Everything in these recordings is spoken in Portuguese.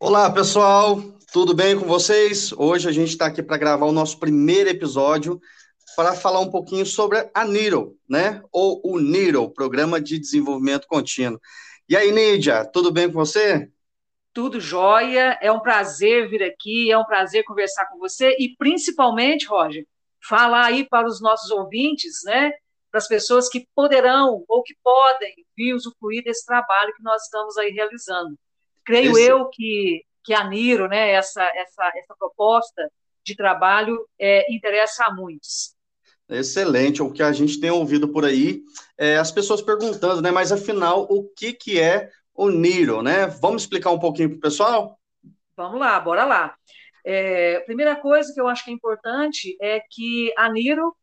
Olá, pessoal, tudo bem com vocês? Hoje a gente está aqui para gravar o nosso primeiro episódio para falar um pouquinho sobre a NIRO, né? Ou o NIRO, Programa de Desenvolvimento Contínuo. E aí, Nídia, tudo bem com você? Tudo jóia, é um prazer vir aqui, é um prazer conversar com você e principalmente, Roger, falar aí para os nossos ouvintes, né? Para as pessoas que poderão ou que podem vir usufruir desse trabalho que nós estamos aí realizando. Creio Esse... eu que, que a Niro, né, essa, essa, essa proposta de trabalho é, interessa a muitos. Excelente, o que a gente tem ouvido por aí, é, as pessoas perguntando, né, mas afinal, o que, que é o Niro, né? Vamos explicar um pouquinho para o pessoal? Vamos lá, bora lá. É, primeira coisa que eu acho que é importante é que a Niro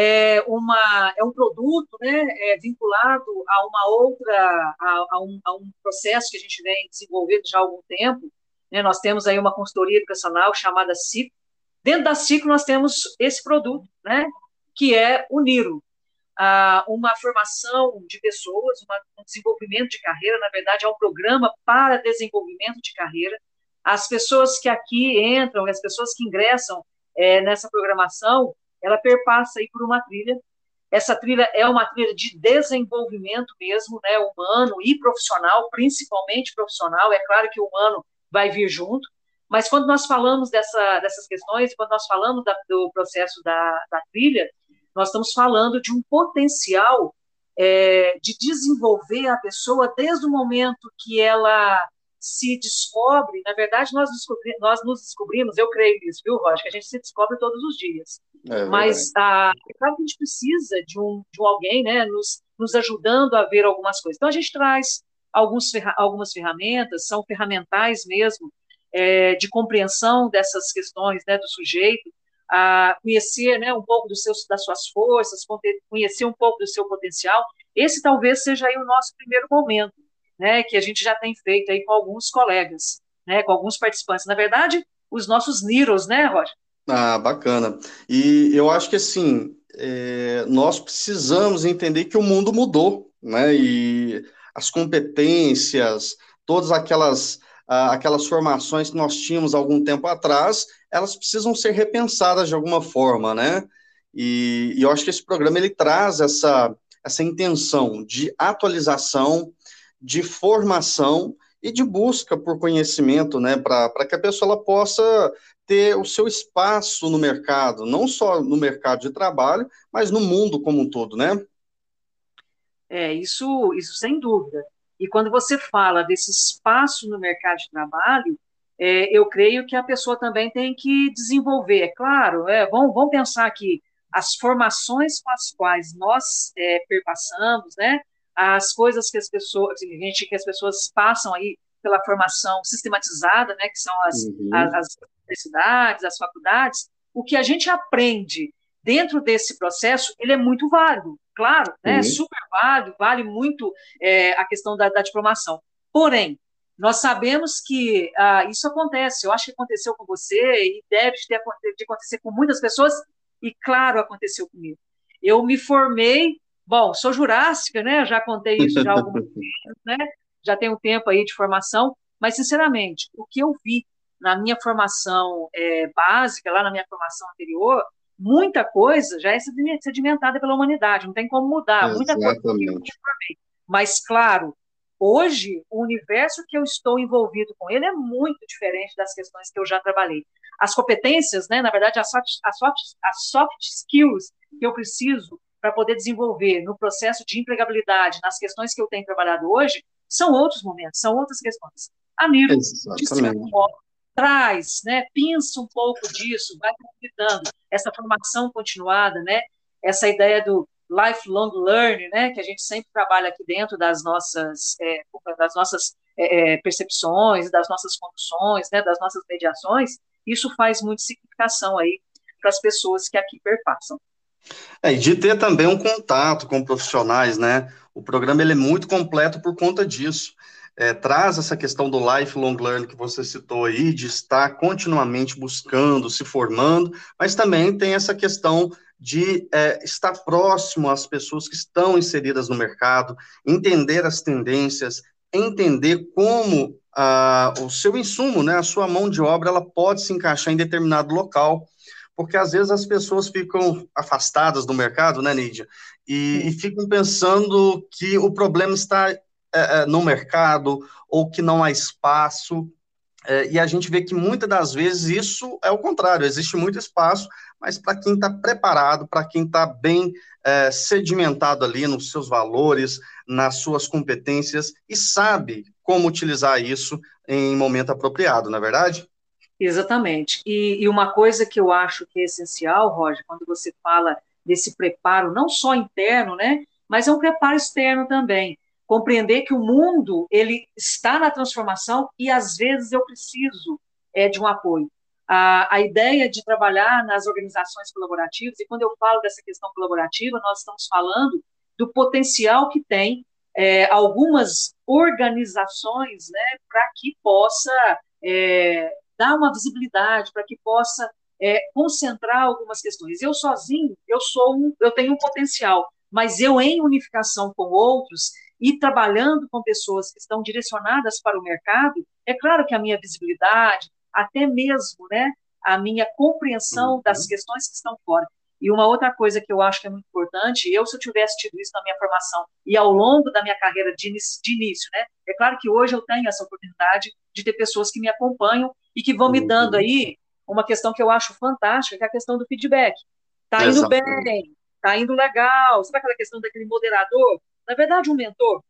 é, uma, é um produto né, é vinculado a uma outra, a, a, um, a, um, processo que a gente vem desenvolvendo já há algum tempo. Né, nós temos aí uma consultoria educacional chamada CICO. Dentro da CICO nós temos esse produto, né, que é o Niro, ah, uma formação de pessoas, uma, um desenvolvimento de carreira, na verdade é um programa para desenvolvimento de carreira. As pessoas que aqui entram, as pessoas que ingressam é, nessa programação, ela perpassa aí por uma trilha. Essa trilha é uma trilha de desenvolvimento mesmo, né, humano e profissional, principalmente profissional. É claro que o humano vai vir junto, mas quando nós falamos dessa, dessas questões, quando nós falamos da, do processo da, da trilha, nós estamos falando de um potencial é, de desenvolver a pessoa desde o momento que ela se descobre, na verdade, nós, descobri, nós nos descobrimos, eu creio nisso, viu, Roger, que a gente se descobre todos os dias. É Mas ah, é claro que a gente precisa de um, de um alguém né, nos, nos ajudando a ver algumas coisas. Então, a gente traz alguns, algumas ferramentas, são ferramentais mesmo, é, de compreensão dessas questões né, do sujeito, a conhecer né, um pouco dos seus, das suas forças, conhecer um pouco do seu potencial. Esse talvez seja aí o nosso primeiro momento né, que a gente já tem feito aí com alguns colegas, né, com alguns participantes. Na verdade, os nossos Niros, né, Roger? Ah, bacana. E eu acho que, assim, é, nós precisamos entender que o mundo mudou, né, e as competências, todas aquelas, aquelas formações que nós tínhamos algum tempo atrás, elas precisam ser repensadas de alguma forma, né, e, e eu acho que esse programa, ele traz essa, essa intenção de atualização, de formação e de busca por conhecimento, né, para que a pessoa ela possa ter o seu espaço no mercado, não só no mercado de trabalho, mas no mundo como um todo, né? É, isso, isso sem dúvida. E quando você fala desse espaço no mercado de trabalho, é, eu creio que a pessoa também tem que desenvolver, é claro, é, vamos, vamos pensar que as formações com as quais nós é, perpassamos, né, as coisas que as pessoas, gente, que as pessoas passam aí pela formação sistematizada, né, que são as, uhum. as, as universidades, as faculdades, o que a gente aprende dentro desse processo, ele é muito válido, claro, né, uhum. super válido, vale muito é, a questão da, da, diplomação. Porém, nós sabemos que ah, isso acontece, eu acho que aconteceu com você e deve ter, de acontecer com muitas pessoas, e claro, aconteceu comigo. Eu me formei Bom, sou jurássica, né? Já contei isso já há alguns anos, né? Já tenho tempo aí de formação, mas sinceramente, o que eu vi na minha formação é, básica, lá na minha formação anterior, muita coisa já é sedimentada pela humanidade, não tem como mudar, muita coisa que eu formei. Mas, claro, hoje, o universo que eu estou envolvido com ele é muito diferente das questões que eu já trabalhei. As competências, né, na verdade, as soft, as soft, as soft skills que eu preciso para poder desenvolver no processo de empregabilidade, nas questões que eu tenho trabalhado hoje, são outros momentos, são outras questões. A Miro, de certo modo, traz, né, pensa um pouco disso, vai convidando essa formação continuada, né, essa ideia do lifelong learning, né, que a gente sempre trabalha aqui dentro das nossas, é, das nossas é, é percepções, das nossas conduções, né, das nossas mediações, isso faz muita significação aí para as pessoas que aqui perpassam. É, e de ter também um contato com profissionais, né? O programa ele é muito completo por conta disso. É, traz essa questão do lifelong learning que você citou aí, de estar continuamente buscando, se formando, mas também tem essa questão de é, estar próximo às pessoas que estão inseridas no mercado, entender as tendências, entender como ah, o seu insumo, né, a sua mão de obra, ela pode se encaixar em determinado local, porque às vezes as pessoas ficam afastadas do mercado, né, Nídia, e, e ficam pensando que o problema está é, é, no mercado ou que não há espaço. É, e a gente vê que muitas das vezes isso é o contrário, existe muito espaço, mas para quem está preparado, para quem está bem é, sedimentado ali nos seus valores, nas suas competências e sabe como utilizar isso em momento apropriado, não é verdade? Exatamente. E, e uma coisa que eu acho que é essencial, Roger, quando você fala desse preparo, não só interno, né, mas é um preparo externo também. Compreender que o mundo ele está na transformação e às vezes eu preciso é, de um apoio. A, a ideia de trabalhar nas organizações colaborativas, e quando eu falo dessa questão colaborativa, nós estamos falando do potencial que tem é, algumas organizações né, para que possa é, dar uma visibilidade, para que possa é, concentrar algumas questões. Eu sozinho, eu sou um, eu tenho um potencial, mas eu em unificação com outros e trabalhando com pessoas que estão direcionadas para o mercado, é claro que a minha visibilidade, até mesmo, né, a minha compreensão uhum. das questões que estão fora. E uma outra coisa que eu acho que é muito importante, eu se eu tivesse tido isso na minha formação e ao longo da minha carreira de início, de início, né? É claro que hoje eu tenho essa oportunidade de ter pessoas que me acompanham e que vão me dando aí uma questão que eu acho fantástica, que é a questão do feedback. Tá indo Exatamente. bem, tá indo legal. Sabe aquela questão daquele moderador? Na verdade, um mentor.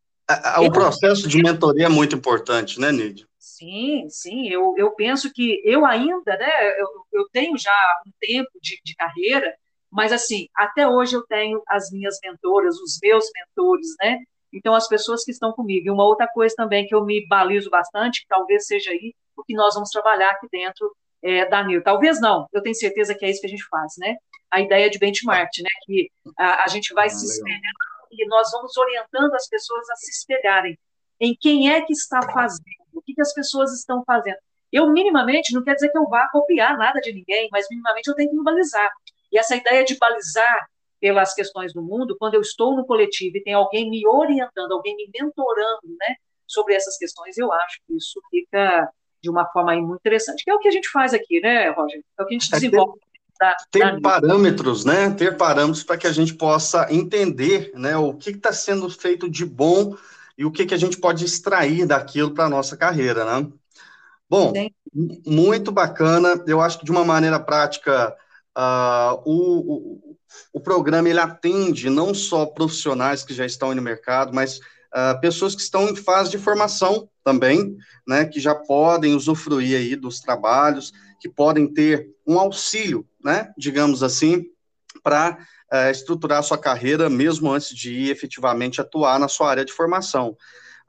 o processo de mentoria é muito importante, né, Nídia? Sim, sim. Eu, eu penso que eu ainda, né, eu, eu tenho já um tempo de, de carreira, mas assim, até hoje eu tenho as minhas mentoras, os meus mentores, né? Então, as pessoas que estão comigo. E uma outra coisa também que eu me balizo bastante, que talvez seja aí o que nós vamos trabalhar aqui dentro é, da NIL. Talvez não, eu tenho certeza que é isso que a gente faz, né? A ideia de benchmark, né? Que a, a gente vai ah, se espelhando e nós vamos orientando as pessoas a se espelharem em quem é que está fazendo, o que, que as pessoas estão fazendo. Eu, minimamente, não quer dizer que eu vá copiar nada de ninguém, mas minimamente eu tenho que me balizar. E essa ideia de balizar pelas questões do mundo, quando eu estou no coletivo e tem alguém me orientando, alguém me mentorando, né, sobre essas questões, eu acho que isso fica de uma forma muito interessante, que é o que a gente faz aqui, né, Roger? É o que a gente é desenvolve. Da, ter da... parâmetros, né? Ter parâmetros para que a gente possa entender, né, o que está sendo feito de bom e o que, que a gente pode extrair daquilo para a nossa carreira, né? Bom, Sim. muito bacana. Eu acho que de uma maneira prática, uh, o, o, o programa ele atende não só profissionais que já estão no mercado, mas uh, pessoas que estão em fase de formação também, né, que já podem usufruir aí dos trabalhos, que podem ter um auxílio, né, digamos assim, para uh, eh, estruturar sua carreira, mesmo antes de ir efetivamente atuar na sua área de formação.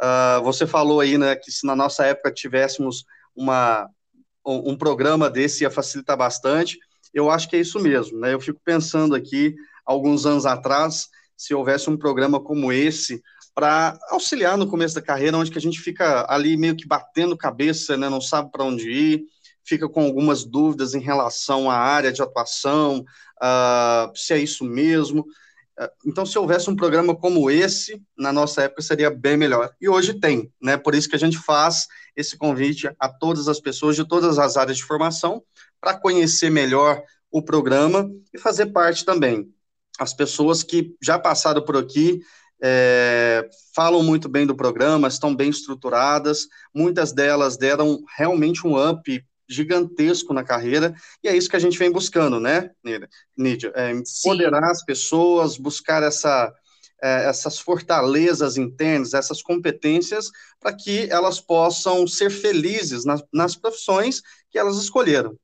Uh, você falou aí, né, que se na nossa época tivéssemos uma, um, um programa desse ia facilitar bastante, eu acho que é isso mesmo, né, eu fico pensando aqui, alguns anos atrás, se houvesse um programa como esse, para auxiliar no começo da carreira, onde que a gente fica ali meio que batendo cabeça, né, não sabe para onde ir, fica com algumas dúvidas em relação à área de atuação, uh, se é isso mesmo. Uh, então, se houvesse um programa como esse, na nossa época seria bem melhor. E hoje tem, né? Por isso que a gente faz esse convite a todas as pessoas de todas as áreas de formação para conhecer melhor o programa e fazer parte também. As pessoas que já passaram por aqui é, falam muito bem do programa, estão bem estruturadas, muitas delas deram realmente um up gigantesco na carreira, e é isso que a gente vem buscando, né, Nídia? É, empoderar Sim. as pessoas, buscar essa, é, essas fortalezas internas, essas competências, para que elas possam ser felizes nas, nas profissões que elas escolheram.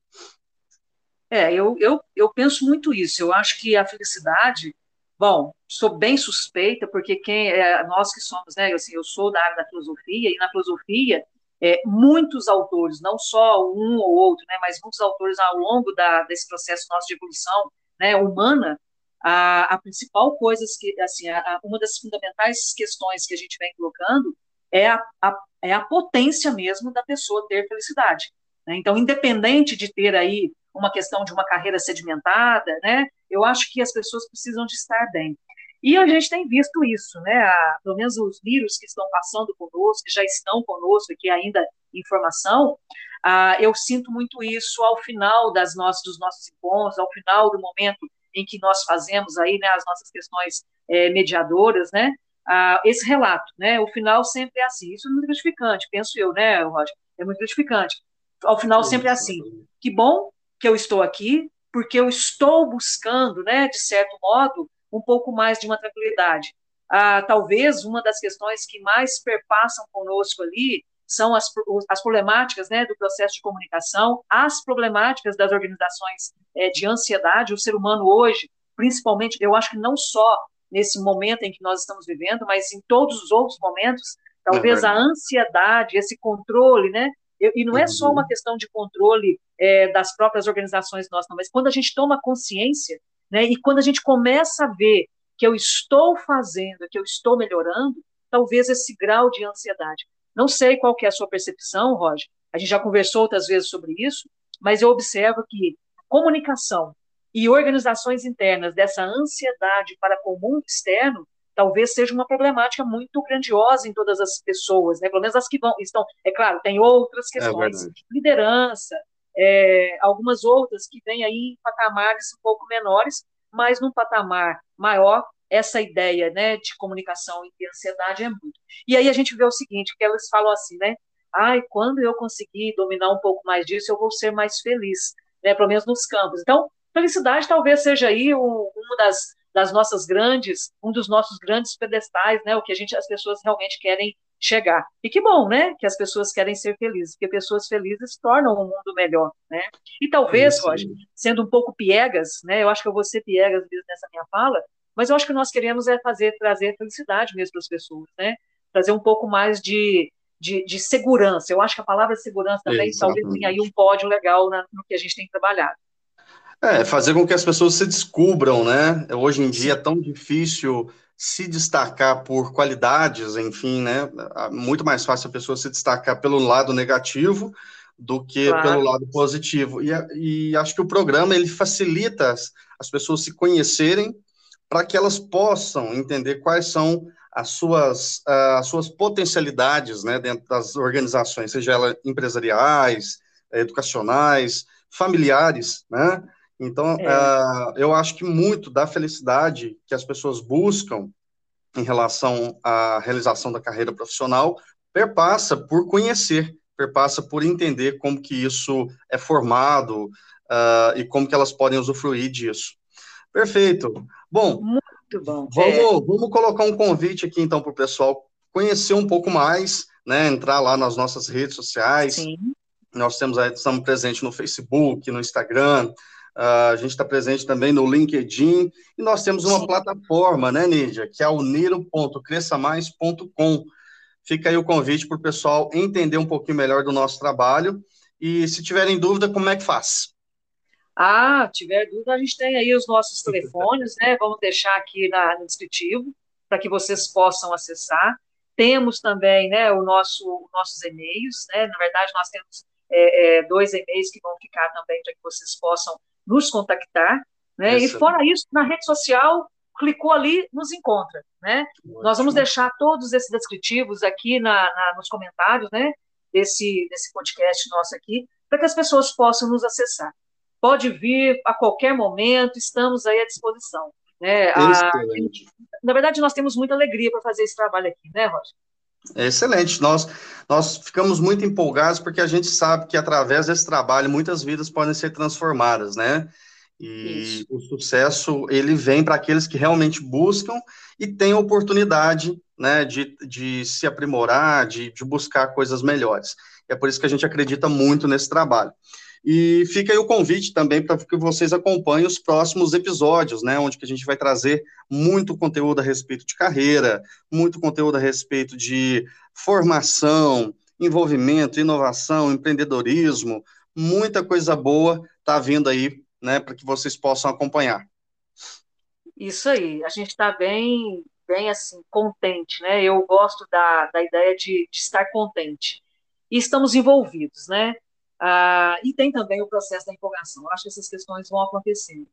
É, eu, eu, eu penso muito isso. Eu acho que a felicidade Bom, sou bem suspeita, porque quem é, nós que somos, né, assim, eu sou da área da filosofia, e na filosofia, é, muitos autores, não só um ou outro, né, mas muitos autores ao longo da, desse processo nosso de evolução né, humana, a, a principal coisa, que, assim, a, uma das fundamentais questões que a gente vem colocando é a, a, é a potência mesmo da pessoa ter felicidade. Né? Então, independente de ter aí uma questão de uma carreira sedimentada, né, eu acho que as pessoas precisam de estar bem. E a gente tem visto isso, né? A, pelo menos os vírus que estão passando conosco, que já estão conosco, que ainda em formação, ah, eu sinto muito isso ao final das nossas, dos nossos encontros, ao final do momento em que nós fazemos aí, né, as nossas questões é, mediadoras, né, ah, esse relato, né, o final sempre é assim, isso é muito gratificante, penso eu, né, Roger, é muito gratificante, ao final sempre é assim, que bom que eu estou aqui, porque eu estou buscando, né, de certo modo, um pouco mais de uma tranquilidade. Ah, talvez uma das questões que mais perpassam conosco ali são as, as problemáticas né, do processo de comunicação, as problemáticas das organizações é, de ansiedade. O ser humano hoje, principalmente, eu acho que não só nesse momento em que nós estamos vivendo, mas em todos os outros momentos, talvez é a ansiedade, esse controle, né? E não é só uma questão de controle é, das próprias organizações nossas, mas quando a gente toma consciência, né, e quando a gente começa a ver que eu estou fazendo, que eu estou melhorando, talvez esse grau de ansiedade. Não sei qual que é a sua percepção, Roger, a gente já conversou outras vezes sobre isso, mas eu observo que comunicação e organizações internas dessa ansiedade para com o mundo externo talvez seja uma problemática muito grandiosa em todas as pessoas, né? pelo menos as que vão, estão, é claro, tem outras é questões, é liderança, é, algumas outras que vêm aí em patamares um pouco menores, mas num patamar maior, essa ideia né, de comunicação e ansiedade é muito. E aí a gente vê o seguinte, que elas falam assim, né? Ai, quando eu conseguir dominar um pouco mais disso, eu vou ser mais feliz, né? Pelo menos nos campos. Então, felicidade talvez seja aí um, uma das, das nossas grandes, um dos nossos grandes pedestais, né? O que a gente, as pessoas realmente querem chegar. E que bom, né? Que as pessoas querem ser felizes, porque pessoas felizes tornam o mundo melhor, né? E talvez, Roger, sendo um pouco piegas, né? Eu acho que eu vou ser piegas nessa minha fala, mas eu acho que nós queremos é fazer, trazer felicidade mesmo para as pessoas, né? Trazer um pouco mais de, de, de, segurança. Eu acho que a palavra segurança também Exatamente. talvez tenha aí um pódio legal na, no que a gente tem trabalhado. É, fazer com que as pessoas se descubram, né? Hoje em dia é tão difícil se destacar por qualidades, enfim, né? Muito mais fácil a pessoa se destacar pelo lado negativo do que claro. pelo lado positivo. E, e, acho que o programa ele facilita as, as pessoas se conhecerem para que elas possam entender quais são as suas, as suas potencialidades né, dentro das organizações, seja elas empresariais, educacionais, familiares, né? Então, é. uh, eu acho que muito da felicidade que as pessoas buscam em relação à realização da carreira profissional perpassa por conhecer, perpassa por entender como que isso é formado uh, e como que elas podem usufruir disso. Perfeito. Bom, muito bom. Vamos, é. vamos colocar um convite aqui então para o pessoal conhecer um pouco mais, né? Entrar lá nas nossas redes sociais. Sim. Nós temos estamos presentes no Facebook, no Instagram, a gente está presente também no LinkedIn, e nós temos uma Sim. plataforma, né, Nídia, que é o niro.cresçamais.com. Fica aí o convite para o pessoal entender um pouquinho melhor do nosso trabalho. E se tiverem dúvida, como é que faz? Ah, tiver dúvida, a gente tem aí os nossos telefones, né? Vamos deixar aqui na, no descritivo para que vocês possam acessar. Temos também, né, o nosso, nossos e-mails, né? Na verdade, nós temos é, é, dois e-mails que vão ficar também para que vocês possam nos contactar, né? E fora isso, na rede social, clicou ali, nos encontra, né? Ótimo. Nós vamos deixar todos esses descritivos aqui na, na, nos comentários, né? Desse, desse podcast nosso aqui, para que as pessoas possam nos acessar pode vir a qualquer momento, estamos aí à disposição. Né? A, na verdade, nós temos muita alegria para fazer esse trabalho aqui, né, Roger? Excelente. Nós, nós ficamos muito empolgados porque a gente sabe que através desse trabalho muitas vidas podem ser transformadas, né? E Isso. o sucesso ele vem para aqueles que realmente buscam e têm a oportunidade, né, de, de se aprimorar, de, de buscar coisas melhores. É por isso que a gente acredita muito nesse trabalho. E fica aí o convite também para que vocês acompanhem os próximos episódios, né, onde que a gente vai trazer muito conteúdo a respeito de carreira, muito conteúdo a respeito de formação, envolvimento, inovação, empreendedorismo, muita coisa boa está vindo aí, né, para que vocês possam acompanhar. Isso aí, a gente está bem, bem assim, contente, né? Eu gosto da, da ideia de, de estar contente. E estamos envolvidos, né? Ah, e tem também o processo da empolgação. Eu acho que essas questões vão acontecendo.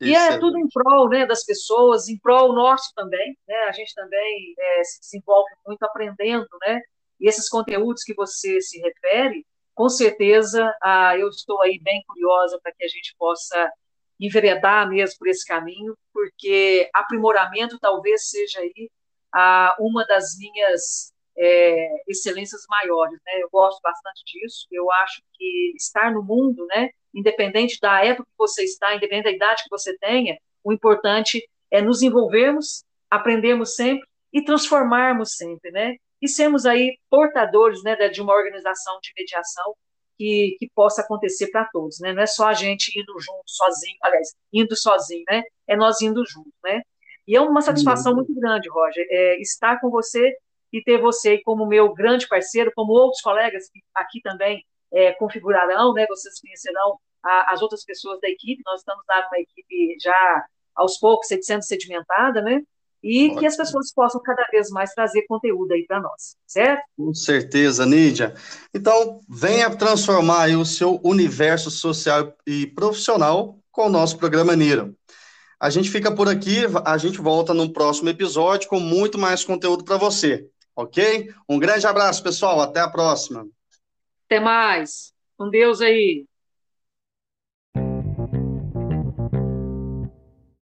E é tudo em prol né, das pessoas, em prol nosso também. Né? A gente também é, se desenvolve muito aprendendo, né? E esses conteúdos que você se refere, com certeza ah, eu estou aí bem curiosa para que a gente possa enveredar mesmo por esse caminho, porque aprimoramento talvez seja aí ah, uma das minhas é, excelências maiores, né? Eu gosto bastante disso. Eu acho que estar no mundo, né? Independente da época que você está, independente da idade que você tenha, o importante é nos envolvermos, aprendermos sempre e transformarmos sempre, né? E sermos aí portadores, né, de uma organização de mediação que, que possa acontecer para todos, né? Não é só a gente indo junto, sozinho, aliás, indo sozinho, né? É nós indo junto, né? E é uma satisfação muito grande, Roger, é, estar com você e ter você como meu grande parceiro, como outros colegas que aqui também é, configurarão, né? Vocês conhecerão a, as outras pessoas da equipe. Nós estamos lá uma equipe já aos poucos sendo sedimentada, né? E Ótimo. que as pessoas possam cada vez mais trazer conteúdo aí para nós, certo? Com certeza, Nídia. Então, venha transformar o seu universo social e profissional com o nosso programa Niro. A gente fica por aqui, a gente volta no próximo episódio com muito mais conteúdo para você, ok? Um grande abraço, pessoal, até a próxima. Até mais. Com Deus aí.